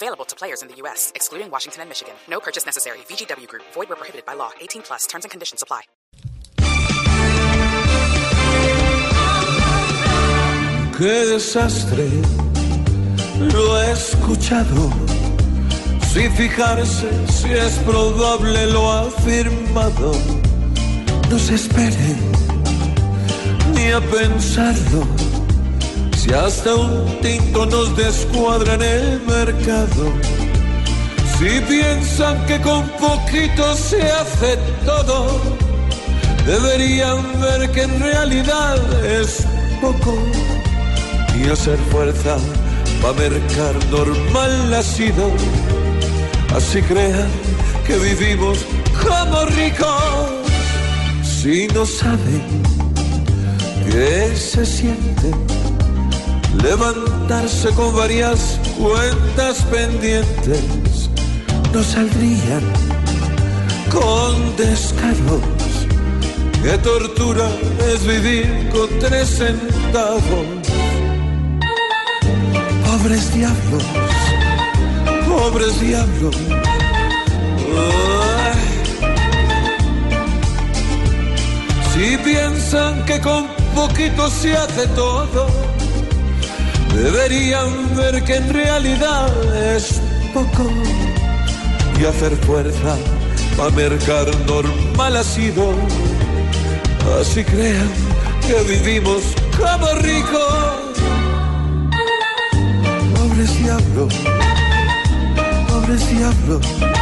Available to players in the U.S., excluding Washington and Michigan. No purchase necessary. VGW Group. Void where prohibited by law. 18 plus. Terms and conditions apply. ¡Qué desastre! Lo he escuchado. Sin fijarse si es probable lo ha afirmado. No se esperen ni a pensarlo. Si hasta un tinto nos descuadra en el mercado. Si piensan que con poquito se hace todo, deberían ver que en realidad es poco y hacer fuerza para mercar normal ha sido. Así crean que vivimos como ricos si no saben qué se siente levantarse con varias cuentas pendientes. No saldrían con descaros. Qué tortura es vivir con tres centavos pobres diablos, pobres diablos. Si piensan que con poquito se hace todo, deberían ver que en realidad es poco y hacer fuerza para mercar normal ha sido. Así crean que vivimos como ricos pobres diablos, pobres diablos.